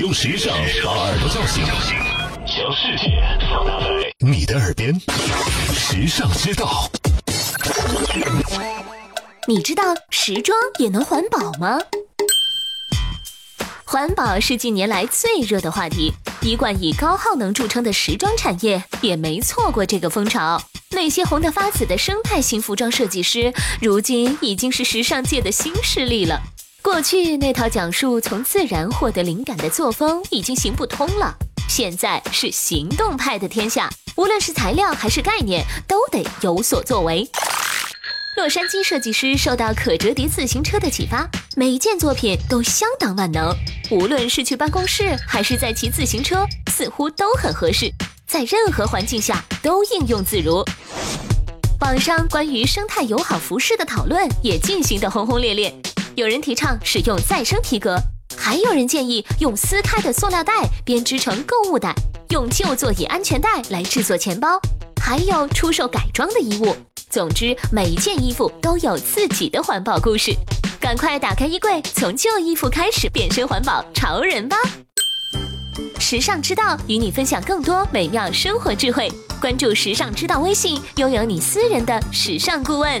用时尚把耳朵叫醒，将世界放大在你的耳边。时尚之道，你知道时装也能环保吗？环保是近年来最热的话题，一贯以高耗能著称的时装产业也没错过这个风潮。那些红得发紫的生态型服装设计师，如今已经是时尚界的新势力了。过去那套讲述从自然获得灵感的作风已经行不通了，现在是行动派的天下，无论是材料还是概念，都得有所作为。洛杉矶设计师受到可折叠自行车的启发，每件作品都相当万能，无论是去办公室还是在骑自行车，似乎都很合适，在任何环境下都应用自如。网上关于生态友好服饰的讨论也进行得轰轰烈烈。有人提倡使用再生皮革，还有人建议用撕开的塑料袋编织成购物袋，用旧座椅安全带来制作钱包，还有出售改装的衣物。总之，每一件衣服都有自己的环保故事。赶快打开衣柜，从旧衣服开始变身环保潮人吧！时尚之道与你分享更多美妙生活智慧。关注时尚之道微信，拥有你私人的时尚顾问。